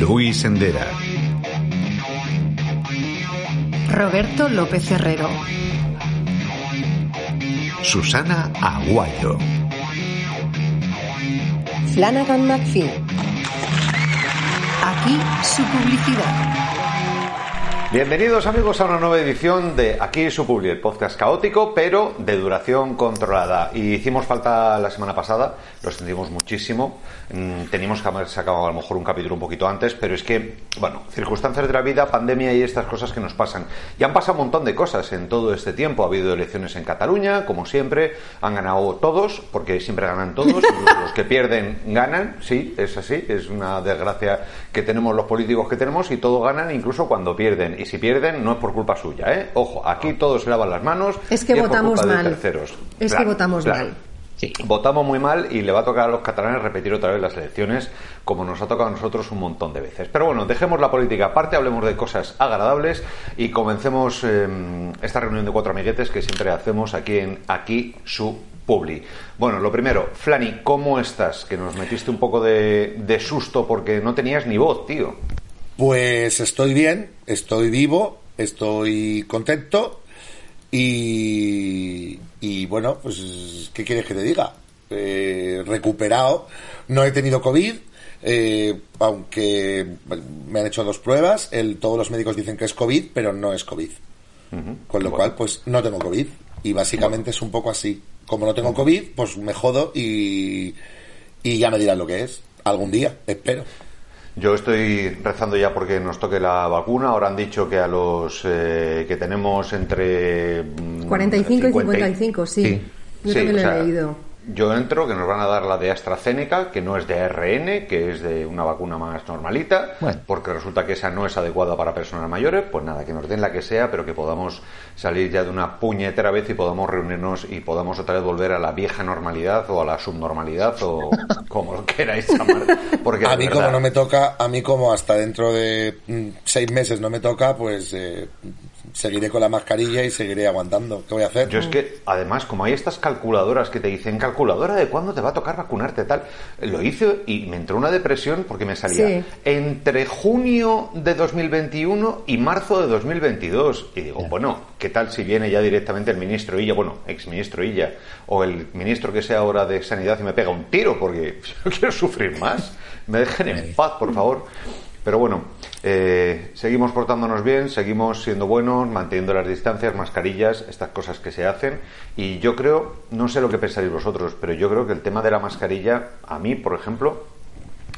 Luis Endera. Roberto López Herrero. Susana Aguayo. Flanagan McPhee. Aquí su publicidad. Bienvenidos amigos a una nueva edición de Aquí su Publi, el podcast caótico, pero de duración controlada. Y hicimos falta la semana pasada, lo sentimos muchísimo. Mm, Teníamos que haber sacado a lo mejor un capítulo un poquito antes, pero es que, bueno, circunstancias de la vida, pandemia y estas cosas que nos pasan. Y han pasado un montón de cosas en todo este tiempo. Ha habido elecciones en Cataluña, como siempre, han ganado todos, porque siempre ganan todos, incluso los que pierden ganan, sí, es así, es una desgracia que tenemos los políticos que tenemos y todos ganan incluso cuando pierden. Y si pierden no es por culpa suya, ¿eh? Ojo, aquí todos se lavan las manos. Es que y por votamos de mal. terceros. Es que votamos claro. mal. Votamos muy mal y le va a tocar a los catalanes repetir otra vez las elecciones, como nos ha tocado a nosotros un montón de veces. Pero bueno, dejemos la política aparte, hablemos de cosas agradables y comencemos eh, esta reunión de cuatro amiguetes que siempre hacemos aquí en Aquí su Publi. Bueno, lo primero, Flani, ¿cómo estás? Que nos metiste un poco de, de susto porque no tenías ni voz, tío. Pues estoy bien, estoy vivo, estoy contento y, y bueno, pues ¿qué quieres que te diga? Eh, recuperado, no he tenido COVID, eh, aunque me han hecho dos pruebas, el, todos los médicos dicen que es COVID, pero no es COVID. Con lo Bueno. cual, pues no tengo COVID. Y básicamente es un poco así. Como no tengo COVID, pues me jodo y, y ya me dirán lo que es. Algún día, espero. Yo estoy rezando ya porque nos toque la vacuna. Ahora han dicho que a los eh, que tenemos entre mm, 45 y 50 55, sí. Yo también lo he leído. Yo entro que nos van a dar la de AstraZeneca, que no es de ARN, que es de una vacuna más normalita, porque resulta que esa no es adecuada para personas mayores. Pues nada, que nos den la que sea, pero que podamos salir ya de una puñetera vez y podamos reunirnos y podamos otra vez volver a la vieja normalidad o a la subnormalidad o como lo queráis llamar. Porque a mí verdad- como no me toca, a mí como hasta dentro de mm, seis meses no me toca, pues eh, seguiré con la mascarilla y seguiré aguantando. ¿Qué voy a hacer? Yo es que, además, como hay estas calculadoras que te dicen, calculadora de cuándo te va a tocar vacunarte, tal, lo hice y me entró una depresión porque me salía Sí. entre junio de 2021 y marzo de 2022. Y digo, bueno, ¿qué tal si viene ya directamente el ministro Illa, bueno, exministro Illa, o el ministro que sea ahora de Sanidad y me pega un tiro porque yo quiero sufrir más? Me dejen en paz, por favor. Pero bueno, eh, seguimos portándonos bien, seguimos siendo buenos, manteniendo las distancias, mascarillas, estas cosas que se hacen. Y yo creo, no sé lo que pensaréis vosotros, pero yo creo que el tema de la mascarilla, a mí, por ejemplo,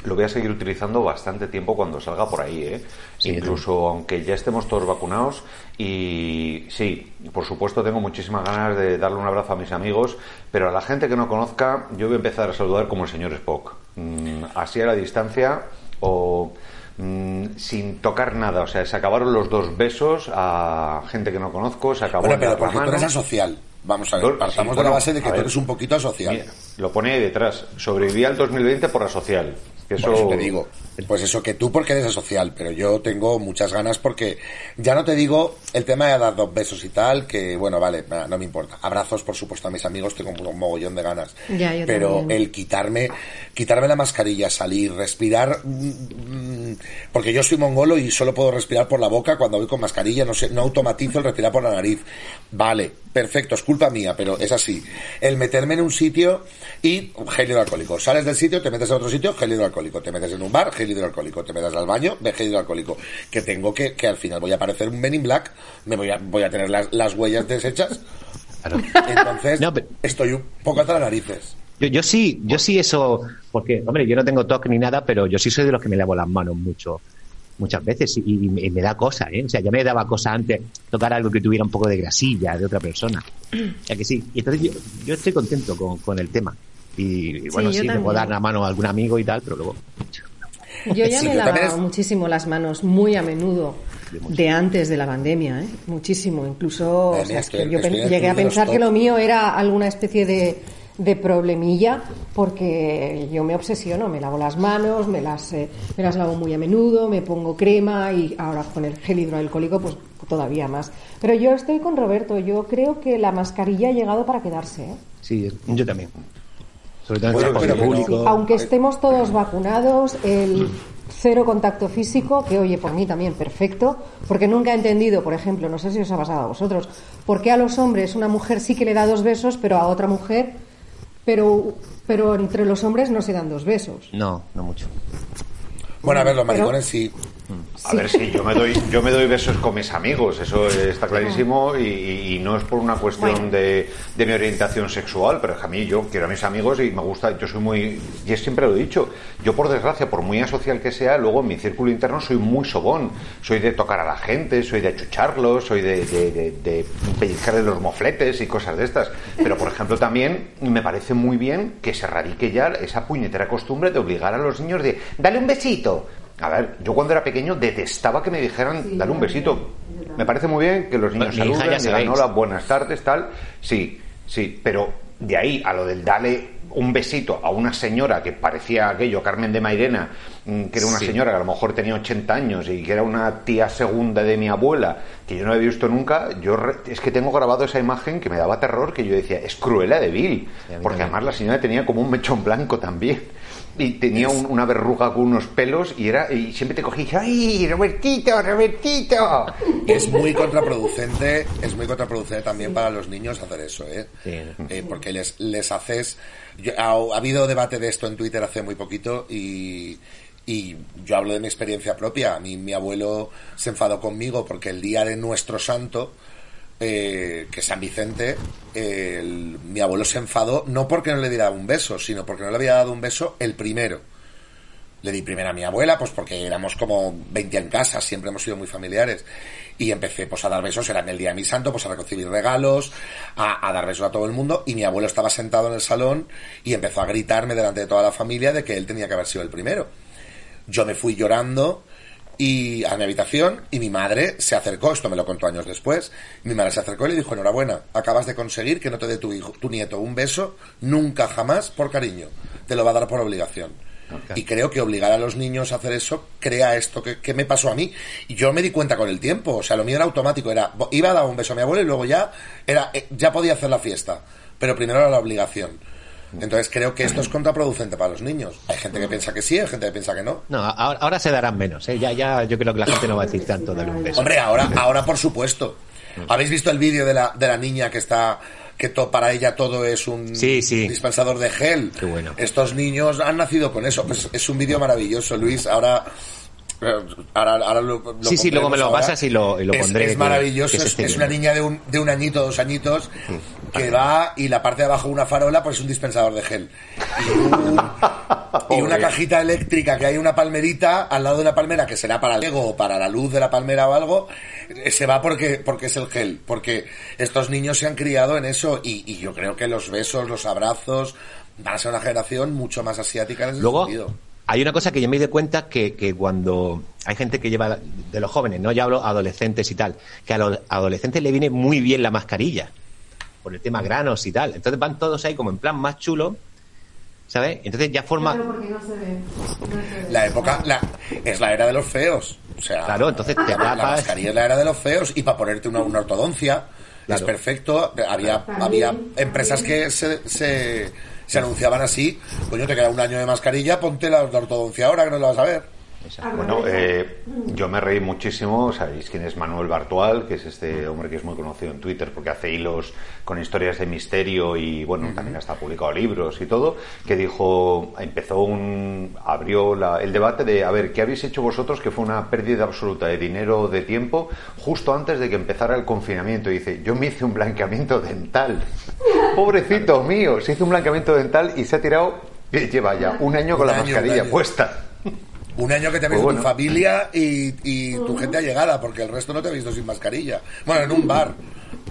lo voy a seguir utilizando bastante tiempo cuando salga por ahí, ¿eh? Incluso aunque ya estemos todos vacunados. Y sí, por supuesto tengo muchísimas ganas de darle un abrazo a mis amigos, pero a la gente que no conozca, yo voy a empezar a saludar como el señor Spock. Mm, así a la distancia o mm, sin tocar nada. O sea, se acabaron los dos besos a gente que no conozco, se acabó bueno, pero porque tú mano. eres asocial. Vamos a ver, partamos sí, de la base de que tú eres un poquito asocial. Mira, lo pone ahí detrás. Sobreviví al 2020 por asocial. Que eso... Por eso te digo. Pues eso que tú porque eres asocial, pero yo tengo muchas ganas porque ya no te digo el tema de dar dos besos y tal, que bueno, vale, nada, no me importa. Abrazos, por supuesto, a mis amigos, tengo un mogollón de ganas. Ya, yo pero también. el quitarme, quitarme la mascarilla, salir, respirar, mm, porque yo soy mongolo y solo puedo respirar por la boca cuando voy con mascarilla, no sé, no automatizo el respirar por la nariz. Vale, perfecto, es culpa mía, pero es así. El meterme en un sitio y gel hidroalcohólico. Sales del sitio, te metes en otro sitio, gel hidroalcohólico. Te metes en un bar, gel hidroalcohólico. Te metes al baño, de gel hidroalcohólico. Que tengo que, que al final voy a parecer un Men in Black, me voy a, voy a tener las, las huellas deshechas. Entonces, No, pero- estoy un poco hasta las narices. Yo, yo sí, yo sí eso, porque, hombre, yo no tengo TOC ni nada, pero yo sí soy de los que me lavo las manos mucho, muchas veces y, y me, y me da cosa, ¿eh? O sea, ya me daba cosa antes tocar algo que tuviera un poco de grasilla de otra persona. O sea que sí, y entonces yo, yo estoy contento con, con el tema. Y, y bueno, sí, me puedo también. dar la mano a algún amigo y tal, pero luego. Yo ya Sí, me lavaba es- muchísimo las manos muy a menudo de antes de la pandemia, ¿eh? muchísimo. Incluso o sea, es que yo llegué a pensar que lo mío era alguna especie de, de problemilla porque yo me obsesiono, me lavo las manos, me las, eh, me las lavo muy a menudo, me pongo crema y ahora con el gel hidroalcohólico pues todavía más. Pero yo estoy con Roberto, yo creo que la mascarilla ha llegado para quedarse. ¿eh? Sí, yo también. Sobre todo en Bueno, pero- público. Sí, aunque estemos todos vacunados, el cero contacto físico, que oye, por mí también perfecto, porque nunca he entendido, por ejemplo, no sé si os ha pasado a vosotros, por qué a los hombres una mujer sí que le da dos besos, pero a otra mujer, pero, pero entre los hombres no se dan dos besos. No, no mucho. Bueno, a ver, los Pero- maricones sí. A ver, sí, yo me doy, yo me doy besos con mis amigos, eso está clarísimo y, no es por una cuestión Bueno. de, de mi orientación sexual, pero es que a mí yo quiero a mis amigos y me gusta, yo soy muy, y es siempre lo he dicho, yo por desgracia, por muy asocial que sea, luego en mi círculo interno soy muy sobón, soy de tocar a la gente, soy de achucharlos, soy de, de, de, de pellizcarle los mofletes y cosas de estas, pero por ejemplo también me parece muy bien que se radique ya esa puñetera costumbre de obligar a los niños de, dale un besito, a ver, yo cuando era pequeño detestaba que me dijeran, dale un besito. Me parece muy bien que los niños saluden, digan hola, buenas tardes, tal. Sí, sí, pero de ahí a lo del dale un besito a una señora que parecía aquello, Carmen de Mairena, mm, que era una Sí. señora que a lo mejor tenía 80 años y que era una tía segunda de mi abuela, que yo no había visto nunca, yo re- es que tengo grabado esa imagen que me daba terror, que yo decía, es cruela de Vil, porque también. además la señora tenía como un mechón blanco también. Y tenía un- una verruga con unos pelos y era y siempre te cogía y ¡ay, Robertito, Robertito! Es muy contraproducente, es muy contraproducente también para los niños hacer eso, ¿eh? Sí. Eh, porque les, les haces... yo- ha, ha habido debate de esto en Twitter hace muy poquito y, y yo hablo de mi experiencia propia. A mí, mi abuelo se enfadó conmigo porque el día de nuestro santo, eh, que San Vicente, mi abuelo se enfadó no porque no le diera un beso, sino porque no le había dado un beso el primero. Le di primero a mi abuela, pues porque éramos como 20 en casa, siempre hemos sido muy familiares. Y empecé pues a dar besos, era en el día de mi santo, pues a recibir regalos, a, a dar besos a todo el mundo. Y mi abuelo estaba sentado en el salón y empezó a gritarme delante de toda la familia de que él tenía que haber sido el primero. Yo me fui llorando y a mi habitación y mi madre se acercó, esto me lo contó años después, mi madre se acercó y le dijo, enhorabuena, acabas de conseguir que no te dé tu hijo, tu nieto un beso, nunca jamás por cariño, te lo va a dar por obligación. Y creo que obligar a los niños a hacer eso crea esto que, que me pasó a mí. Y yo me di cuenta con el tiempo. O sea, lo mío era automático. Era, iba a dar un beso a mi abuelo y luego ya era, eh, ya podía hacer la fiesta. Pero primero era la obligación. Entonces creo que esto es contraproducente para los niños. Hay gente que piensa que sí, hay gente que piensa que no. No, ahora, ahora se darán menos. ¿eh? Ya, ya, yo creo que la gente no va a decir tanto dale un beso. Hombre, ahora, ahora por supuesto. ¿Habéis visto el vídeo de la, de la niña que está que to- para ella todo es un Sí, sí. dispensador de gel? Qué bueno. Estos niños han nacido con eso. Pues es un vídeo maravilloso, Luis. Ahora Ahora, ahora lo, lo Sí, sí, luego me lo ahora. pasas y lo- y lo Es- pondré, Es, maravilloso. que es, una niña de un, de un añito, dos añitos, que va y la parte de abajo una farola, pues es un dispensador de gel. Y, un- y una cajita eléctrica que hay una palmerita al lado de una palmera que será para el ego o para la luz de la palmera o algo, eh, se va porque, porque es el gel. Porque estos niños se han criado en eso y, y yo creo que los besos, los abrazos van a ser una generación mucho más asiática en ese Luego, sentido. Hay una cosa que yo me di cuenta que, que cuando hay gente que lleva, de los jóvenes, no ya hablo adolescentes y tal, que a los adolescentes le viene muy bien la mascarilla, por el tema granos y tal. Entonces van todos ahí como en plan más chulo, ¿sabes? Entonces ya forma... La época, la, es la era de los feos. O sea, Claro, entonces te la, la mascarilla es la era de los feos y para ponerte una, una ortodoncia es Claro. perfecto. Había, había empresas que se, se, se anunciaban así. Coño, te queda un año de mascarilla, ponte la, la ortodoncia ahora que no la vas a ver. Bueno, eh, yo me reí muchísimo. Sabéis quién es Manuel Bartual, que es este hombre que es muy conocido en Twitter porque hace hilos con historias de misterio y, bueno, también hasta ha publicado libros y todo. Que dijo, empezó un. abrió la- el debate de, a ver, ¿qué habéis hecho vosotros que fue una pérdida absoluta de dinero, de tiempo, justo antes de que empezara el confinamiento? Y dice, yo me hice un blanqueamiento dental. Pobrecito mío, se hizo un blanqueamiento dental y se ha tirado. eh, Lleva ya un año con Un la año, mascarilla puesta. Un año que te Pues ves bueno. tu familia y, y tu gente allegada, porque el resto no te ha visto sin mascarilla. Bueno, en un bar,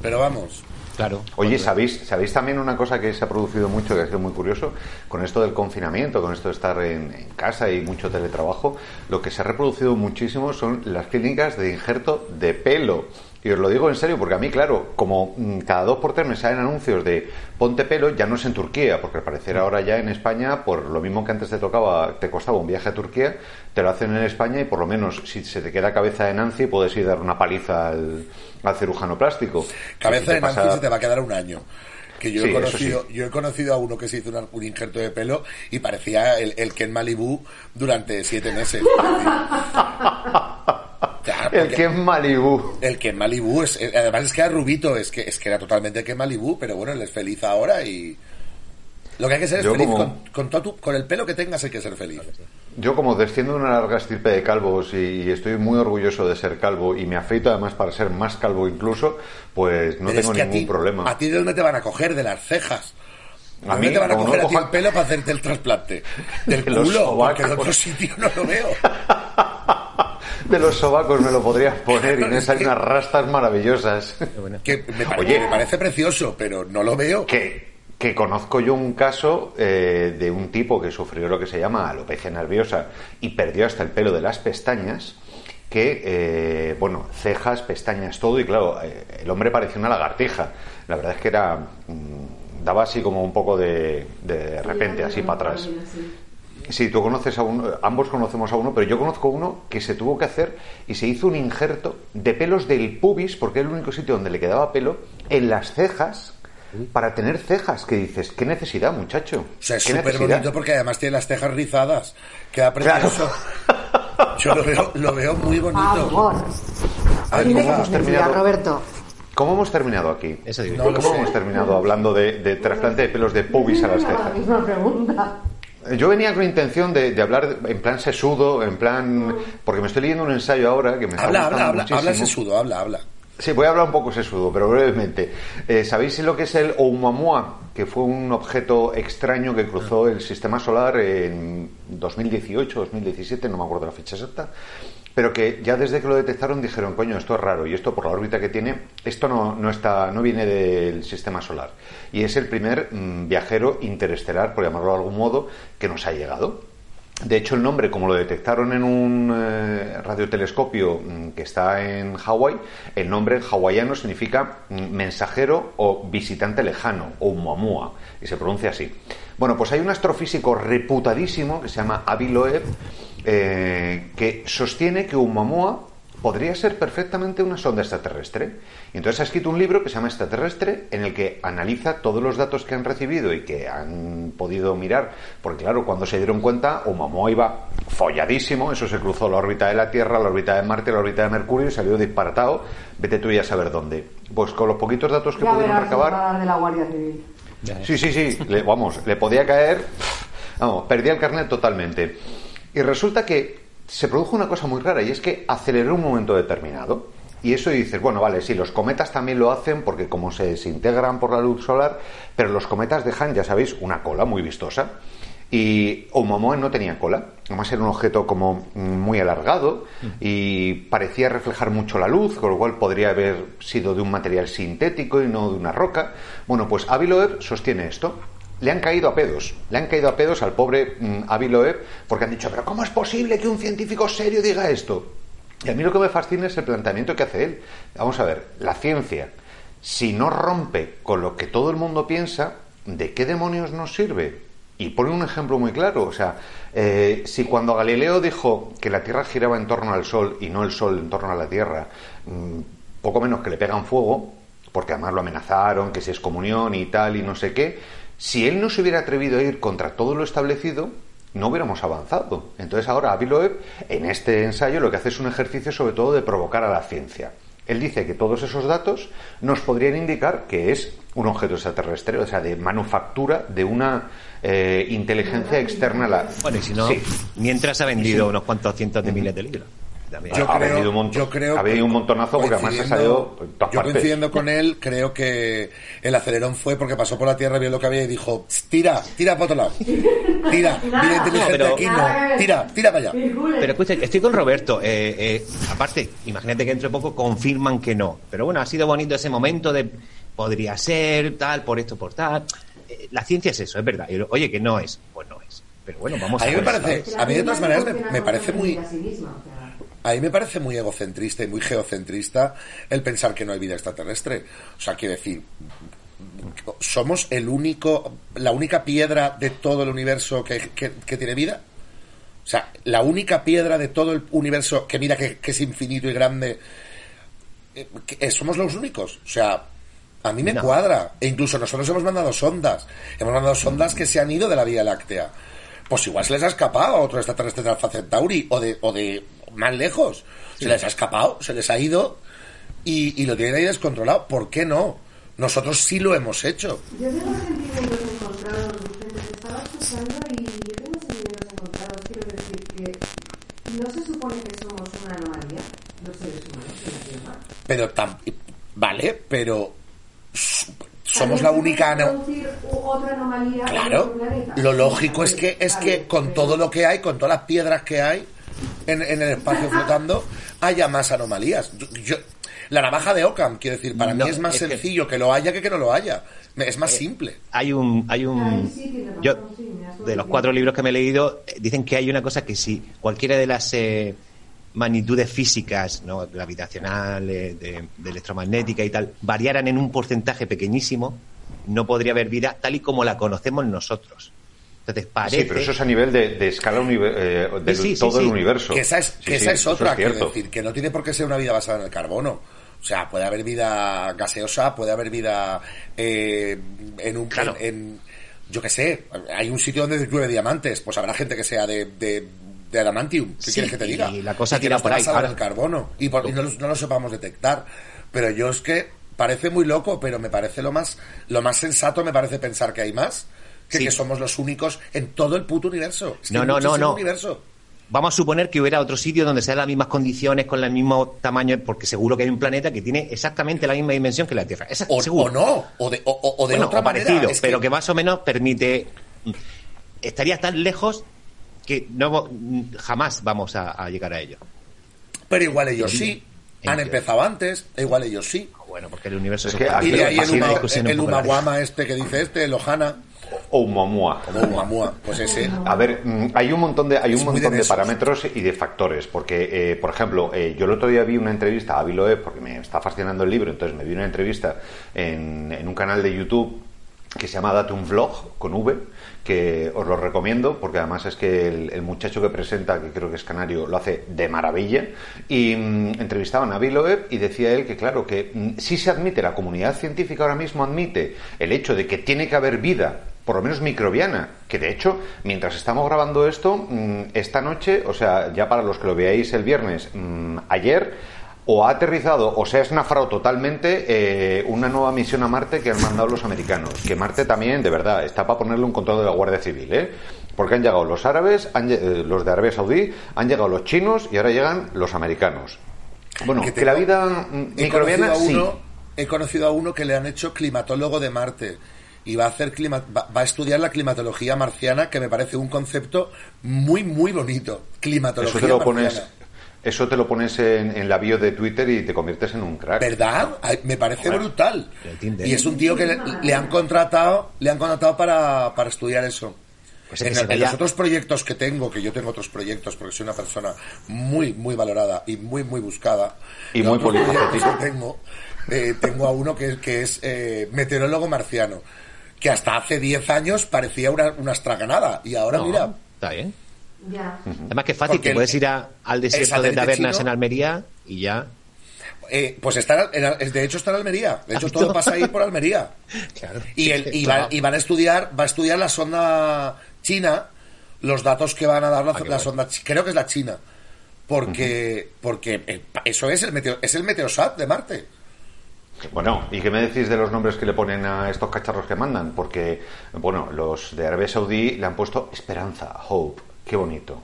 pero vamos. Claro. Oye, ¿sabéis, ¿sabéis también una cosa que se ha producido mucho, que ha sido muy curioso? Con esto del confinamiento, con esto de estar en, en casa y mucho teletrabajo, lo que se ha reproducido muchísimo son las clínicas de injerto de pelo. Y os lo digo en serio, porque a mí, claro, como mm, cada dos por tres me salen anuncios de ponte pelo, ya no es en Turquía, porque al parecer ahora ya en España, por lo mismo que antes te tocaba, te costaba un viaje a Turquía, te lo hacen en España y por lo menos si se te queda cabeza de Nancy puedes ir a dar una paliza al, al cirujano plástico. Cabeza de Nancy se te va a quedar un año. Que yo, Sí, he conocido, sí. yo he conocido a uno que se hizo una- un injerto de pelo y parecía el, el Ken Malibu durante siete meses. El que es Malibú. el Malibu es, eh, además es que era rubito, es que, es que era totalmente Ken Malibu, pero bueno, él es feliz ahora y lo que hay que ser es Yo feliz. como- Con, con, todo tu- con el pelo que tengas hay que ser feliz. Yo como desciendo de una larga estirpe de calvos y estoy muy orgulloso de ser calvo y me afeito además para ser más calvo incluso, pues no Pero es tengo que a ningún ti- problema. ¿A ti de dónde te van a coger? De las cejas. ¿De A mí, te van a coger no a ti el pelo para hacerte el trasplante? Del culo, porque sobacos. otro sitio no lo veo. De los sobacos me lo podrías poner y me salen unas rastas maravillosas. Que me, pare- Oye. me parece precioso, pero no lo veo. que, que conozco yo un caso eh, de un tipo que sufrió lo que se llama alopecia nerviosa y perdió hasta el pelo de las pestañas que, eh, bueno, cejas, pestañas, todo, y claro, eh, el hombre parecía una lagartija. La verdad es que era, mm, daba así como un poco de, de repente, así para atrás. Sí, tú conoces a uno, ambos conocemos a uno, pero yo conozco uno que se tuvo que hacer y se hizo un injerto de pelos del pubis, porque era el único sitio donde le quedaba pelo, en las cejas, para tener cejas. Que dices, ¿qué necesidad, muchacho? O sea, es ¿Qué súper bonito porque además tiene las cejas rizadas. Queda precioso. Yo lo veo, lo veo muy bonito. A ver, ¿cómo hemos terminado? Roberto. ¿Cómo hemos terminado aquí? Eso digo. No ¿Cómo sé. hemos terminado hablando de, de trasplante de pelos de pubis a las La cejas? misma pregunta. Yo venía con intención de, de hablar en plan sesudo, en plan... Porque me estoy leyendo un ensayo ahora que me está Habla, habla, habla, habla sesudo, habla, habla. Sí, voy a hablar un poco sesudo, pero brevemente. Eh, ¿Sabéis lo que es el Oumuamua? Que fue un objeto extraño que cruzó el sistema solar en 2018, 2017, no me acuerdo la fecha exacta, pero que ya desde que lo detectaron dijeron, coño, esto es raro, y esto por la órbita que tiene, esto no, no, está, no viene del sistema solar. Y es el primer mm, viajero interestelar, por llamarlo de algún modo, que nos ha llegado. De hecho, el nombre, como lo detectaron en un eh, radiotelescopio mm, que está en Hawái, el nombre en hawaiano significa mm, mensajero o visitante lejano, o Oumuamua, y se pronuncia así. Bueno, pues hay un astrofísico reputadísimo que se llama Avi eh, que sostiene que Oumuamua podría ser perfectamente una sonda extraterrestre. Y entonces ha escrito un libro que se llama Extraterrestre, en el que analiza todos los datos que han recibido y que han podido mirar, porque claro, cuando se dieron cuenta, Oumuamua iba folladísimo, eso se cruzó la órbita de la Tierra, la órbita de Marte, la órbita de Mercurio y salió disparatado, vete tú ya a saber dónde. Pues con los poquitos datos que Ya pudieron recabar... de la Guardia Civil. Sí, sí, sí, le- vamos, le podía caer, vamos, perdía el carnet totalmente. Y resulta que se produjo una cosa muy rara y es que aceleró un momento determinado. Y eso dices, bueno, vale, sí, los cometas también lo hacen porque como se desintegran por la luz solar, pero los cometas dejan, ya sabéis, una cola muy vistosa. Y Oumuamua no tenía cola, además era un objeto como mm, muy alargado y parecía reflejar mucho la luz, con lo cual podría haber sido de un material sintético y no de una roca. Bueno, pues Avi Loeb sostiene esto. Le han caído a pedos, le han caído a pedos al pobre mm, Avi Loeb porque han dicho, pero ¿cómo es posible que un científico serio diga esto? Y a mí lo que me fascina es el planteamiento que hace él. Vamos a ver, la ciencia, si no rompe con lo que todo el mundo piensa, ¿de qué demonios nos sirve? Y pone un ejemplo muy claro. O sea, eh, si cuando Galileo dijo que la Tierra giraba en torno al Sol y no el Sol en torno a la Tierra, mm, poco menos que le pegan fuego, porque además lo amenazaron, que si es comunión y tal y no sé qué, si él no se hubiera atrevido a ir contra todo lo establecido, no hubiéramos avanzado. Entonces ahora Avi Loeb, en este ensayo, lo que hace es un ejercicio sobre todo de provocar a la ciencia. Él dice que todos esos datos nos podrían indicar que es un objeto extraterrestre, o sea, de manufactura de una eh, inteligencia externa a la... Bueno, y si no, Sí. mientras ha vendido unos cuantos cientos de miles de libros. También. Yo ha creo, vendido un montón- yo creo ha vendido un montonazo porque además ha coincidiendo- salido en todas Yo partes. coincidiendo con él, creo que el acelerón fue porque pasó por la Tierra, vio lo que había y dijo, tira, tira para otro lado. Tira, mira inteligente No, pero- aquí, no. Tira, tira para allá. Pero escucha, estoy con Roberto. eh, eh, aparte, imagínate que dentro de poco confirman que no. Pero bueno, ha sido bonito ese momento de podría ser, tal, por esto, por tal. Eh, La ciencia es eso, es verdad. Oye, que no es, pues no es. Pero bueno, vamos A a, mí me ver, parece- ¿sabes? a mí de todas maneras me- parece muy- a mí me parece muy egocentrista y muy geocentrista el pensar que no hay vida extraterrestre. O sea, quiero decir, somos el único, la única piedra de todo el universo que, que- que tiene vida. O sea, la única piedra de todo el universo que mira que, que es infinito y grande, eh, que, eh, somos los únicos. O sea, a mí me No. cuadra. E incluso nosotros hemos mandado sondas. Hemos mandado sondas que se han ido de la Vía Láctea. Pues igual se les ha escapado a otro extraterrestre de Alpha Centauri o de, o de más lejos. Se les ha escapado, se les ha ido y, y lo tienen ahí descontrolado. ¿Por qué no? Nosotros sí lo hemos hecho. Yo tengo sentimientos encontrados, Vicente, te estaba escuchando y yo tengo sentimientos encontrados. Quiero decir que no se supone que somos una anomalía, los seres humanos en la Tierra. Pero tam- vale, pero somos la única ano- otra anomalía Claro, lo lógico es que es que con todo lo que hay, con todas las piedras que hay en, en el espacio flotando, haya más anomalías. Yo- yo- la navaja de Ockham, quiero decir, para No, mí es más es sencillo que... lo haya que que no lo haya. Me- Es más simple. Hay un, hay un, yo, de los cuatro libros que me he leído, eh, dicen que hay una cosa que si cualquiera de las eh, magnitudes físicas, ¿no? gravitacional, eh, de, de electromagnética y tal, variaran en un porcentaje pequeñísimo, no podría haber vida tal y como la conocemos nosotros. Entonces parece... Sí, pero eso es a nivel de, de escala eh, de Sí, sí, sí, todo el universo. Que esa es, que esa es otra, quiero decir, que no tiene por qué ser una vida basada en el carbono. O sea, puede haber vida gaseosa, puede haber vida eh, en un... Claro. en- en- yo qué sé, hay un sitio donde llueve diamantes, pues habrá gente que sea de, de, de adamantium, ¿qué Sí, quieres que te y diga? la cosa tira por ahí. basada en Ahora- el carbono y, por- y no, no lo sepamos detectar. Pero yo es que parece muy loco, pero me parece lo más, lo más sensato, me parece pensar que hay más, que, Sí. que somos los únicos en todo el puto universo. Es que No, no, no, no. universo. Vamos a suponer que hubiera otro sitio donde sean las mismas condiciones, con el mismo tamaño, porque seguro que hay un planeta que tiene exactamente la misma dimensión que la Tierra. Esa- O, seguro. o no, o de, o- o- de Bueno, otra o manera. parecido, es pero que... más o menos permite. Estaría tan lejos que no jamás vamos a, a llegar a ello. Pero igual ellos sí, han empezado antes, e igual ellos sí. Bueno, porque el universo Es es que aquí Y de ahí el, Uma- el larga. Umaguama este que dice este, el Ohana, O Oumuamua. o Umamua, pues ese. A ver, mm, hay un montón de hay un montón de, parámetros y de factores, porque eh, por ejemplo, eh, yo el otro día vi una entrevista a Biloe porque me está fascinando el libro, entonces me vi una entrevista en, en un canal de YouTube que se llama Date un Vlog con V, que os lo recomiendo porque además es que el, el muchacho que presenta, que creo que es canario, lo hace de maravilla. Y mm, entrevistaban a Biloeb y decía él que, claro, que mm, sí se admite, la comunidad científica ahora mismo admite el hecho de que tiene que haber vida por lo menos microbiana, que de hecho, mientras estamos grabando esto, mm, esta noche, o sea, ya para los que lo veáis el viernes, mm, ayer, o ha aterrizado o se ha esnafrado totalmente eh, una nueva misión a Marte que han mandado los americanos. Que Marte también, de verdad, está para ponerle un control de la Guardia Civil, ¿eh? Porque han llegado los árabes, han eh, los de Arabia Saudí, han llegado los chinos y ahora llegan los americanos. Bueno, Que la vida mm, microbiana sí. uno, he conocido a uno que le han hecho climatólogo de Marte y va a hacer clima- va, va a estudiar la climatología marciana que me parece un concepto muy muy bonito climatología Eso te lo pones, marciana. eso te lo pones en, en la bio de Twitter y te conviertes en un crack. ¿Verdad? Ay, Me parece Joder. brutal. Y es un tío que le, le han contratado, le han contratado para, para estudiar eso. Pues es en, los otros proyectos que tengo, que yo tengo otros proyectos porque soy una persona muy, muy valorada y muy, muy buscada. Y muy que tengo, eh, tengo a uno que, es- que es eh, meteorólogo marciano, que hasta hace 10 años parecía una, una estraganada y ahora No, mira, Está bien. Ya. Además que es fácil, el- puedes ir a- al desierto de tabernas chino- en Almería y ya. eh, pues está, en- de hecho está en Almería. De hecho ¿Has todo visto? pasa ahí por Almería. Claro. Y, el, y, va- y van a estudiar, va a estudiar la sonda china, los datos que van a dar la, Ah, la sonda, creo que es la china, porque, porque eh, eso es el meteo, es el meteosat de Marte. Bueno, ¿y qué me decís de los nombres que le ponen a estos cacharros que mandan? Porque, bueno, los de Arabia Saudí le han puesto Esperanza, Hope, qué bonito.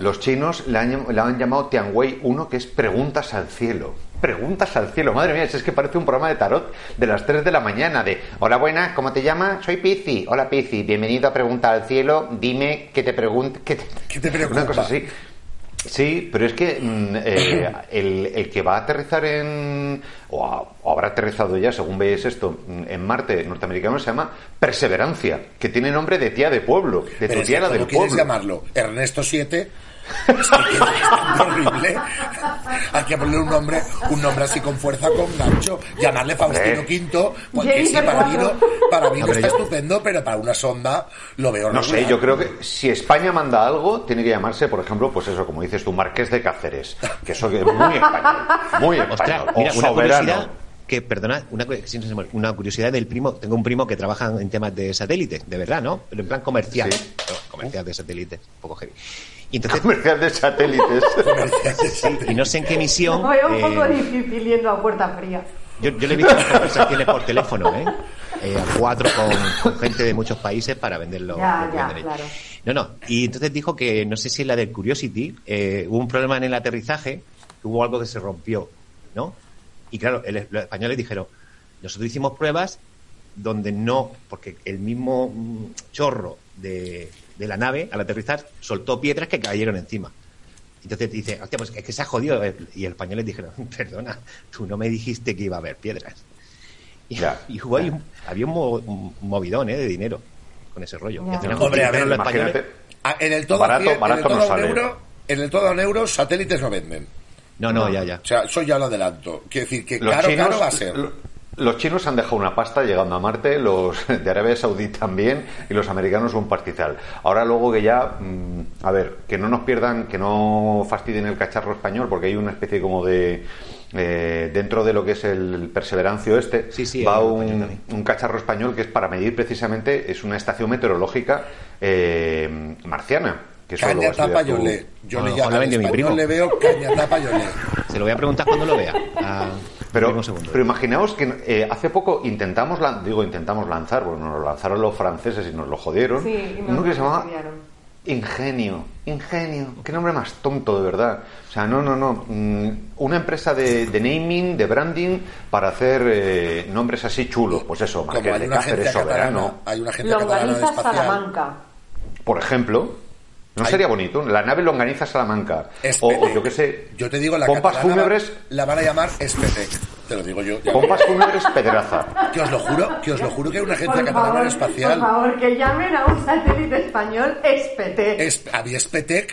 Los chinos le han, le han llamado Tianwei 1, que es Preguntas al cielo. Preguntas al cielo, madre mía, si es que parece un programa de tarot de las 3 de la mañana, de Hola buenas, ¿cómo te llamas? Soy Pizzi. Hola Pizzi, bienvenido a Pregunta al cielo, dime que te pregunte... Que te... ¿Qué te preocupa? Una cosa así. Sí, pero es que mm, eh, el, el que va a aterrizar en. O, o habrá aterrizado ya, según veis esto, mm, en Marte norteamericano se llama Perseverancia, que tiene nombre de tía de pueblo, de Pero tu tía la ¿cómo del quieres pueblo. llamarlo? Ernesto 7. Horrible. Hay que ponerle un nombre, un nombre así con fuerza, con gancho. Llamarle Faustino. V, porque sí, Jennifer para mí, no, para mí no está yo- estupendo, pero para una sonda lo veo No sé, yo creo que si España manda algo, tiene que llamarse, por ejemplo, pues eso, como dices tú, Marqués de Cáceres, que eso es muy español, muy español, Ostras, mira, una soberano. curiosidad que, perdona, una, una curiosidad del primo. Tengo un primo que trabaja en temas de satélite, de verdad, ¿no? Pero en plan comercial. Sí. Comercial de satélite, un poco heavy. Y entonces, Comercial de satélites. y no sé en qué misión. Lo veo un poco eh, difícil yendo a puerta fría. yo, yo le he visto las conversaciones por teléfono, ¿eh? Eh, a cuatro con, con gente de muchos países para venderlo. Ya, ya, claro. No, no. Y entonces dijo que, no sé si en la del Curiosity, eh, hubo un problema en el aterrizaje, hubo algo que se rompió, ¿no? Y claro, el- los españoles dijeron, nosotros hicimos pruebas donde no, porque el mismo mm, chorro de, de la nave al aterrizar soltó piedras que cayeron encima. Entonces dice, hostia, pues es que se ha jodido. Y el español les dijeron, perdona, tú no me dijiste que iba a haber piedras. Y, Ya, y hubo ahí un- había un, mo- un movidón ¿eh? de dinero con ese rollo. Hombre, a ver, los españoles-. Ah, En el todo, Barato- cien- en barato el todo no sale. euro, en el todo a un euro, satélites no venden. No, no, ya, ya. O sea, eso ya lo adelanto. Quiero decir que Los caro, chinos, caro va a ser. Lo- los chinos han dejado una pasta llegando a Marte, los de Arabia Saudí también, y los americanos un pastizal. Ahora luego que ya, mm, a ver, que no nos pierdan, que no fastidien el cacharro español, porque hay una especie como de... eh, dentro de lo que es el perseverancio este, Sí, sí, va un cacharro español que es para medir precisamente, es una estación meteorológica eh, marciana. Que Caña tapa tú. yolé. Yo Bueno, le llamo mi primo. le veo caña tapa yolé. Se lo voy a preguntar cuando lo vea. a- Pero, un segundo. pero imaginaos que eh, hace poco intentamos, lan- digo, intentamos lanzar, porque nos lo lanzaron los franceses y nos lo jodieron, Sí, y uno que se llamaba. Ingenio, Ingenio, qué nombre más tonto de verdad. O sea, no, no, no, mm, una empresa de, de naming, de branding, para hacer eh, nombres así chulos, pues eso, Como Marqués hay de una Cáceres, agencia Soberano, catalana, hay una agencia catalana de Longaniza. Salamanca. por ejemplo. ¿No Hay- sería bonito? La nave Longaniza Salamanca. O, Espetec. o yo qué sé. Yo te digo, la Pompas fúnebres, la van a llamar Espetec. Te lo digo yo. ya. pompas fúnebres Pedraza. Que os lo juro, que os lo juro que hay una agencia catalana espacial. por favor, que llamen a un satélite español Espete. Es, a mí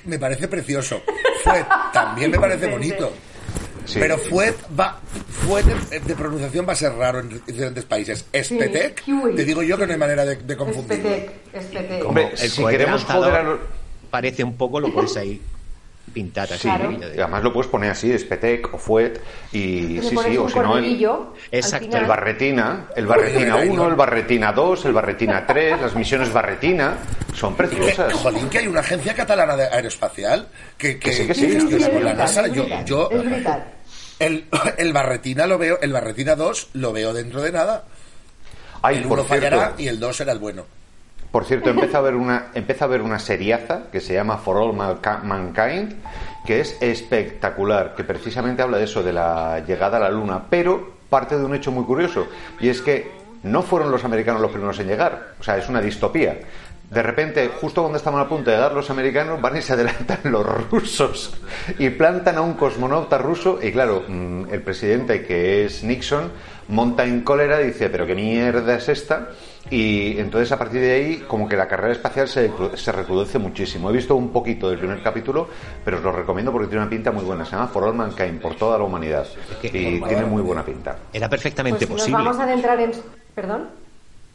me parece precioso. Fuet también me parece bonito. Sí. Pero Fuet va, Fuet de, de pronunciación va a ser raro en diferentes países. Spetec, kiwi. te digo yo que no hay manera de, de confundirlo. Espetec, Espetec. Hombre, si queremos joder a los- parece un poco, lo puedes ahí pintar así. Sí, Claro. y además lo puedes poner así, Espetec o Fuet, y sí, pones sí, o si no, el, Exacto, el Barretina, el Barretina Uy, 1, el Barretina 2, el Barretina 3, las misiones Barretina, son Que, preciosas. jolín, que hay una agencia catalana de aeroespacial que, que, Que sí, que sí. que gestiona Sí, con es la NASA. es Yo, yo el, el Barretina lo veo, el Barretina 2 lo veo dentro de nada. Ay, el por 1 fallará y el 2 será el bueno. Por cierto, empieza a ver una, empieza a ver una seriaza que se llama For All Mankind, que es espectacular, que precisamente habla de eso, de la llegada a la Luna, pero parte de un hecho muy curioso, y es que no fueron los americanos los primeros en llegar, o sea, es una distopía. De repente, justo cuando estaban a punto de llegar los americanos, van y se adelantan los rusos y plantan a un cosmonauta ruso. Y claro, mm, el presidente, que es Nixon, monta en cólera y dice: ¿Pero qué mierda es esta? Y entonces, a partir de ahí, como que la carrera espacial se, se recrudece muchísimo. He visto un poquito del primer capítulo, pero os lo recomiendo porque tiene una pinta muy buena. Se llama For All Mankind, por toda la humanidad. que- Y tiene muy buena pinta. Era perfectamente Pues si nos posible. vamos a adentrar en... ¿Perdón?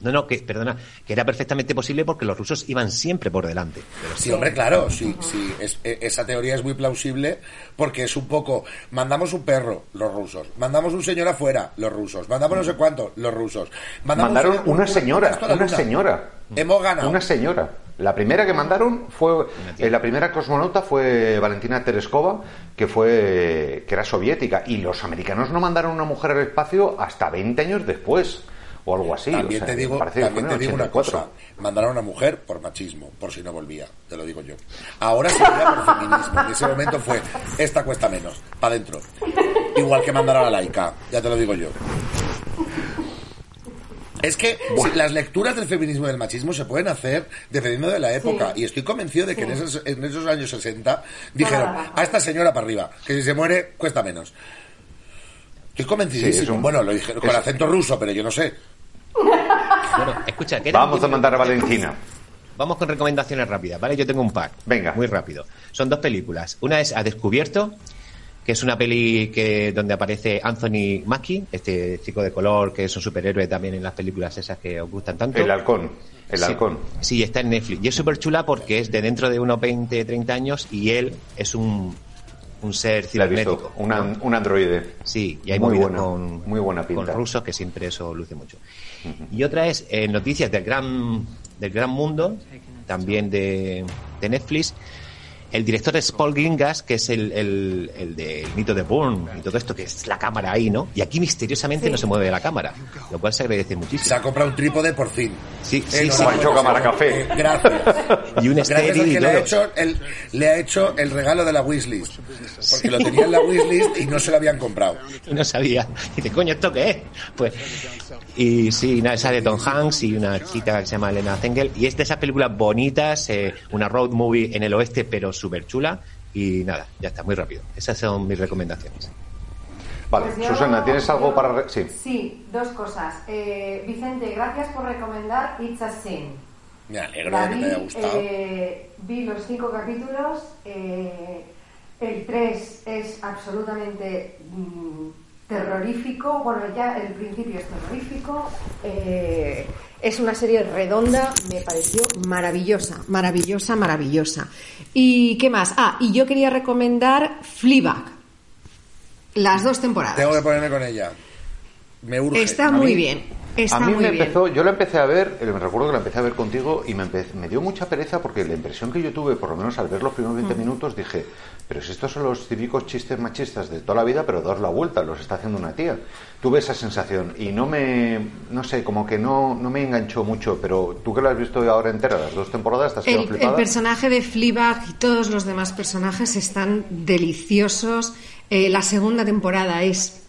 No, no, que, perdona, que era perfectamente posible porque los rusos iban siempre por delante. Pero Sí, hombre, claro, sí, sí. Es- e- esa teoría es muy plausible porque es un poco, mandamos un perro, los rusos, mandamos un señor afuera, los rusos, mandamos no sé cuánto, los rusos. mandamos Mandaron un- una un- señora, una señora. Hemos ganado. Una señora. La primera que mandaron fue eh, la primera cosmonauta fue Valentina Tereskova, que fue que era soviética y los americanos no mandaron una mujer al espacio hasta 20 años después o algo así. También o sea, te digo, también te digo una 84. cosa. Mandaron a una mujer por machismo, por si no volvía, te lo digo yo. Ahora sería por feminismo. En ese momento fue, esta cuesta menos, para adentro. Igual que mandar a la laica, ya te lo digo yo. Es que las lecturas del feminismo y del machismo se pueden hacer dependiendo de la época. Y estoy convencido de que en, esos, en esos años 60 dijeron Nada. a esta señora para arriba, que si se muere cuesta menos. Estoy convencidísimo. Sí, es un- bueno, lo dije con es- acento ruso, pero yo no sé. Bueno, escucha, Vamos a mandar a Valentina. Vamos con recomendaciones rápidas, ¿vale? Yo tengo un par. Venga. Muy rápido. Son dos películas. Una es A Descubierto, que es una peli que donde aparece Anthony Mackie, este chico de color que es un superhéroe también en las películas esas que os gustan tanto. El halcón. El Sí. halcón. Sí, está en Netflix. Y es súper chula porque es de dentro de unos 20, 30 años y él es un, un ser cibernético. Un, an- un androide. Sí, y hay Muy buena, con, muy buena con pinta. rusos, que siempre eso luce mucho. Y otra es eh, Noticias del Gran, del gran Mundo, también de, de Netflix. El director es Paul Gringas, que es el, el, el de el mito de Bourne y todo esto, que es la cámara ahí, ¿no? Y aquí misteriosamente no se mueve la cámara, lo cual se agradece Se muchísimo. ha comprado un trípode por fin. Sí, sí, Enhorabuena. sí. Juancho Cámara Café. Eh, gracias. Y un estéril y que le ha, todo. hecho el, le ha hecho el regalo de la wishlist. Porque lo tenía en la wishlist y no se lo habían comprado. y no sabía. Y dice, coño, ¿esto qué es? Pues, y sí, nada, esa de Tom Hanks y una chica que se llama Elena Zengel. Y es de esas películas bonitas, eh, una road movie en el oeste, pero súper chula. Y nada, ya está, muy rápido. Esas son mis recomendaciones. Vale, Pues yo- Susana, ¿tienes algo yo- para...? Sí. Sí, dos cosas. Eh, Vicente, gracias por recomendar It's a Sin. Me alegro de que vi, te haya gustado. eh, vi los cinco capítulos. eh, el 3 es absolutamente mm, terrorífico. Bueno, ya el principio es terrorífico. eh, es una serie redonda, me pareció maravillosa, maravillosa, maravillosa. ¿Y qué más? Ah, y yo quería recomendar Fleabag. Las dos temporadas. Tengo que ponerme con ella. Me urge. Está muy bien. Está a mí muy me bien. empezó, yo la empecé a ver, eh, me recuerdo que la empecé a ver contigo y me, empe- me dio mucha pereza porque la impresión que yo tuve, por lo menos al ver los primeros 20 Mm. minutos, dije, pero si estos son los típicos chistes machistas de toda la vida, pero daos la vuelta, los está haciendo una tía. Tuve esa sensación y no me, no sé, como que no, no me enganchó mucho, pero tú que la has visto ahora entera, las dos temporadas, ¿te has quedado El, el flipada? personaje de Fleabag y todos los demás personajes están deliciosos. Eh, la segunda temporada es,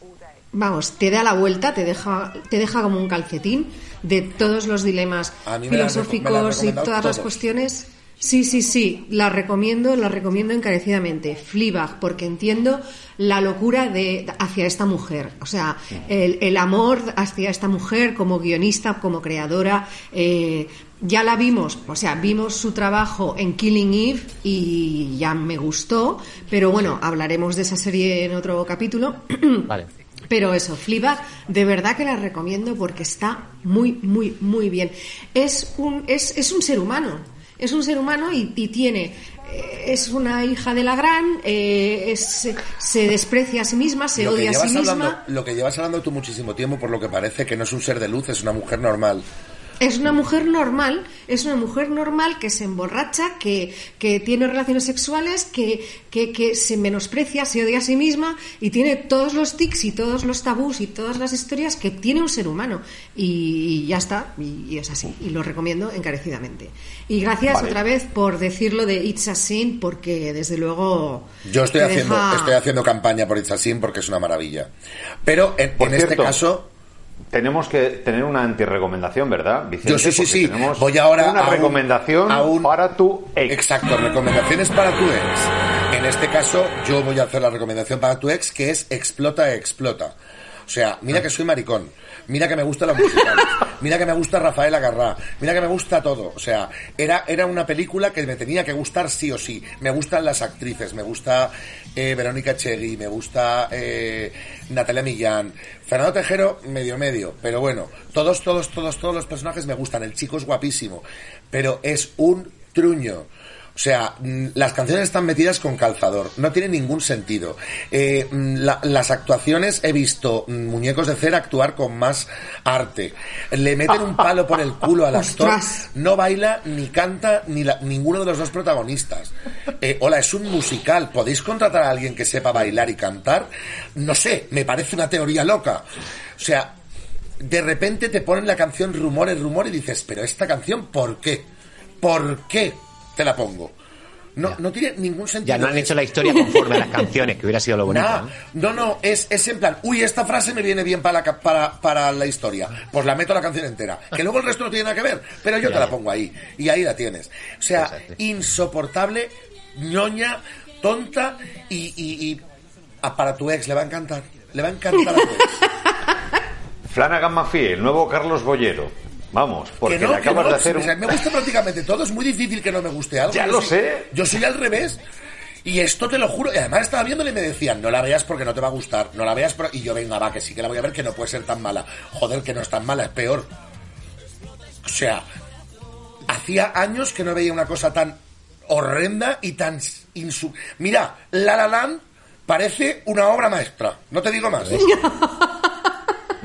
vamos, te da la vuelta, te deja, te deja como un calcetín de todos los dilemas filosóficos y todas las cuestiones. Sí, sí, sí, la recomiendo, la recomiendo encarecidamente. Fleabag, porque entiendo la locura de hacia esta mujer, o sea, el, el amor hacia esta mujer como guionista, como creadora. eh, ya la vimos, o sea, vimos su trabajo en Killing Eve y ya me gustó, pero bueno, hablaremos de esa serie en otro capítulo. Vale. Pero eso, Fleabag, de verdad que la recomiendo porque está muy, muy, muy bien. Es un, es, es un ser humano, es un ser humano y, y tiene, eh, es una hija de la gran, eh, es- se desprecia a sí misma, se odia a sí misma. hablando, lo que llevas hablando tú muchísimo tiempo, por lo que parece que no es un ser de luz, es una mujer normal. Es una mujer normal, es una mujer normal que se emborracha, que, que tiene relaciones sexuales, que, que, que se menosprecia, se odia a sí misma y tiene todos los tics y todos los tabús y todas las historias que tiene un ser humano. Y, ya está, y, y es así, y lo recomiendo encarecidamente. Y gracias Vale. otra vez por decirlo de It's a Sin, porque desde luego. Yo estoy haciendo, deja- estoy haciendo campaña por It's a Sin porque es una maravilla. Pero en, Por en este caso, Tenemos que tener una antirrecomendación, ¿verdad, Vicente? yo sí, sí, sí. Voy ahora una a un- recomendación a un- para tu ex. Exacto, recomendaciones para tu ex. En este caso, yo voy a hacer la recomendación para tu ex, que es explota, explota. O sea, mira que soy maricón, mira que me gusta la musical, mira que me gusta Rafael Agarrá, mira que me gusta todo. O sea, era, era una película que me tenía que gustar sí o sí. Me gustan las actrices, me gusta eh, Verónica Chegui, me gusta eh, Natalia Millán, Fernando Tejero, medio medio. Pero bueno, todos, todos, todos, todos los personajes me gustan. El chico es guapísimo, pero es un truño. O sea, mm, las canciones están metidas con calzador, no tiene ningún sentido. Eh, mm, la- las actuaciones he visto mm, muñecos de cera actuar con más arte. Le meten un palo por el culo al actor. No baila ni canta ni la- ninguno de los dos protagonistas. Eh, hola, es un musical. ¿Podéis contratar a alguien que sepa bailar y cantar? No sé, me parece una teoría loca. O sea, de repente te ponen la canción Rumores, Rumor y dices, pero esta canción, ¿por qué? ¿Por qué te la pongo? No, no tiene ningún sentido. Ya no han hecho la historia conforme a las canciones, que hubiera sido lo bonito. Nah, ¿no? no, no, es, es en plan, uy, esta frase me viene bien para la, ca- para, para la historia. Pues la meto a la canción entera. Que luego el resto no tiene nada que ver, pero yo te la pongo ahí. Y ahí la tienes. O sea, Exacto. insoportable, ñoña, tonta y, y, y- ah, para tu ex le va a encantar. Le va a encantar a tu ex. Flanagan McPhee, el nuevo Carlos Bollero. Vamos, porque que no, le que acabas no, de hacer o sea, un... me gusta prácticamente todo, es muy difícil que no me guste algo. Ya Yo lo soy- sé. Yo soy al revés. Y esto te lo juro, y además estaba viéndole y me decían, no la veas porque no te va a gustar, no la veas por... Y yo, venga, va, que sí que la voy a ver, que no puede ser tan mala. Joder, que no es tan mala, es peor. O sea, hacía años que no veía una cosa tan horrenda y tan insu... Mira, La La Land parece una obra maestra, no te digo más.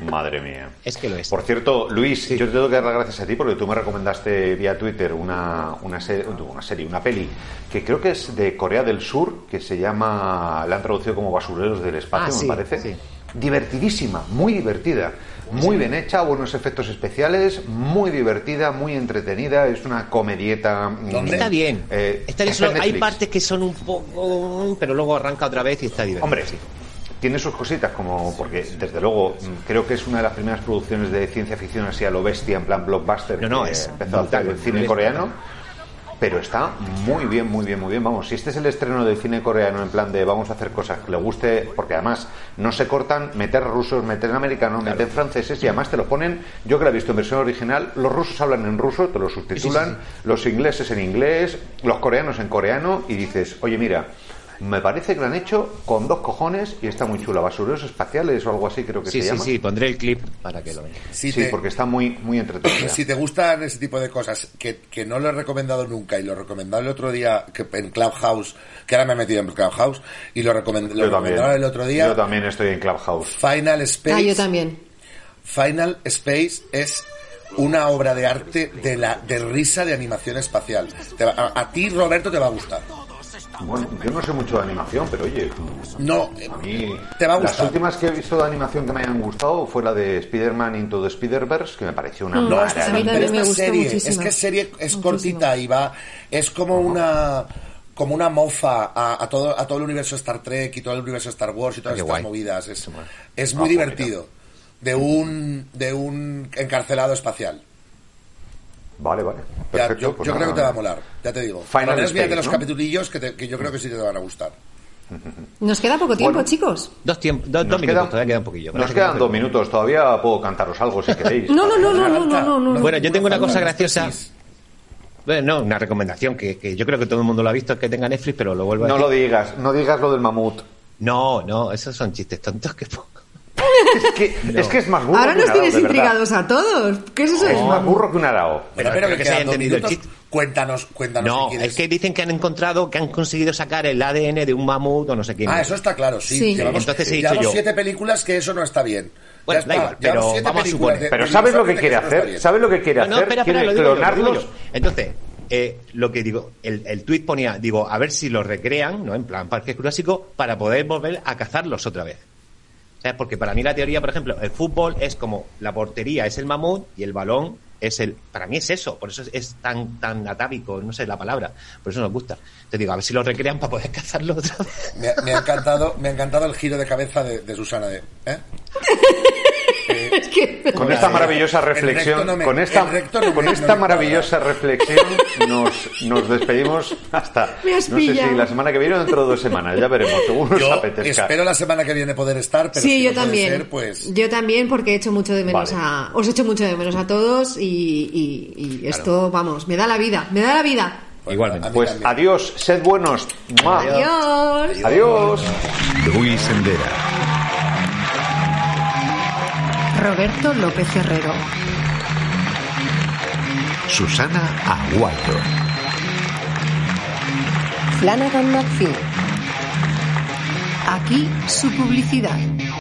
Madre mía. Es que lo es. Por cierto, Luis, yo te tengo que dar las gracias a ti porque tú me recomendaste vía Twitter una, una, se- una serie, una peli, que creo que es de Corea del Sur, que se llama, la han traducido como Basureros del Espacio, Ah, me sí, parece. sí. Divertidísima, muy divertida, muy bien hecha, buenos efectos especiales, muy divertida, muy entretenida, es una comedieta. mm, ¿Dónde? Está bien. eh, Está bien, está en solo- hay partes que son un poco... Pero luego arranca otra vez y está divertido. Hombre, tiene sus cositas, como porque desde luego creo que es una de las primeras producciones de ciencia ficción así a lo bestia, en plan blockbuster, No, no, que es empezó brutal, el cine coreano. Pero está muy bien, muy bien, muy bien. Vamos, si este es el estreno del cine coreano en plan de vamos a hacer cosas que le guste, porque además no se cortan, meter rusos, meter americanos, meter franceses y además te lo ponen, yo que lo he visto en versión original, los rusos hablan en ruso, te lo subtitulan, los ingleses en inglés, los coreanos en coreano y dices, oye mira, me parece que lo han hecho con dos cojones y está muy chula. Basureros espaciales o algo así creo que Sí, se sí, llama. sí, pondré el clip para que lo vean. Sí, te- porque está muy, muy entretenida. Si te gustan ese tipo de cosas, que, que no lo he recomendado nunca y lo recomendaba el otro día que en Clubhouse, que ahora me he metido en Clubhouse, y lo, recomend- lo recomendaron el otro día, Yo también estoy en Clubhouse. Final Space. Ah, yo también. Final Space es una obra de arte de la de risa de animación espacial. Te va- a, a ti, Roberto, te va a gustar. Bueno, yo no sé mucho de animación, pero oye, No, eh, a mí Te va a las gustar. últimas que he visto de animación que me hayan gustado fue la de Spider-Man Into the Spider-Verse, que me pareció una no, maravilla. esta, mí pero esta gustó serie, muchísimo. es que es serie es Muchísimo. cortita y va, es como una como una mofa a, a todo a todo el universo Star Trek y todo el universo Star Wars y todas Qué estas guay. movidas. Es, es Ah, muy pues divertido. De un de un encarcelado espacial. Vale, vale. Ya, yo pues yo creo que te va a molar, ya te digo. Final menos Space, los ¿no? capitulillos que, te- que yo creo que sí te van a gustar. Nos queda poco tiempo, Bueno. chicos. Dos, tiemp- dos, minutos, quedan- todavía queda un poquillo. Nos que quedan no dos minutos, todavía puedo cantaros algo si queréis. No, no, no, no, no, no, no, no. Bueno, yo tengo una cosa graciosa. Bueno, no, una recomendación que, que yo creo que todo el mundo lo ha visto, es que tenga Netflix, pero lo vuelvo a No decir. lo digas, no digas lo del mamut. No, no, esos son chistes tontos que pongo. Es que, es, que es más burro Ahora que nos tienes intrigados a todos. ¿Qué es eso? Es más burro que un arao. Pero, espero que que se haya entendido el chiste. Cuéntanos, cuéntanos No, si quieres. es que dicen que han encontrado, que han conseguido sacar el ADN de un mamut o no sé qué. Ah, eso está claro, sí. Sí. Llevamos, Entonces he dicho llevamos yo- siete películas que eso no está bien. Bueno, da está, igual, pero siete vamos a películas suponer. de- Pero ¿sabes lo que quiere hacer? ¿Sabes lo que quiere No, no, hacer? espera, espera, quiere lo digo yo, lo digo clonarlos. Entonces, eh, lo que digo, el, el tuit ponía, digo, a ver si los recrean, ¿no? En plan Parque Jurásico, para poder volver a cazarlos otra vez. ¿Sabes? Porque para mí la teoría, por ejemplo, el fútbol es como la portería es el mamut y el balón es el. Para mí es eso, por eso es, es tan tan atávico, no sé la palabra, por eso nos gusta. Te digo, a ver si lo recrean para poder cazarlo otra vez. Me, me ha encantado, me ha encantado el giro de cabeza de, de Susana de, ¿eh? Es que... Con esta maravillosa reflexión, recto no me- con esta, no con esta maravillosa reflexión nos, nos despedimos hasta Me has no sé si la semana que viene o dentro de dos semanas, ya veremos, según nos apetezca. espero la semana que viene poder estar, pero Sí, si yo no puede también. ser, pues Yo también, porque he hecho mucho de menos Vale. a. Os he hecho mucho de menos a todos y, y- y esto, vamos, me da la vida, me da la vida. pues, Igualmente. Pues también. adiós, sed buenos. ¡Mua! Adiós. Adiós. Luis Sendera. Roberto López Herrero. Susana Aguayo. Flanagan McPhee. Aquí su publicidad.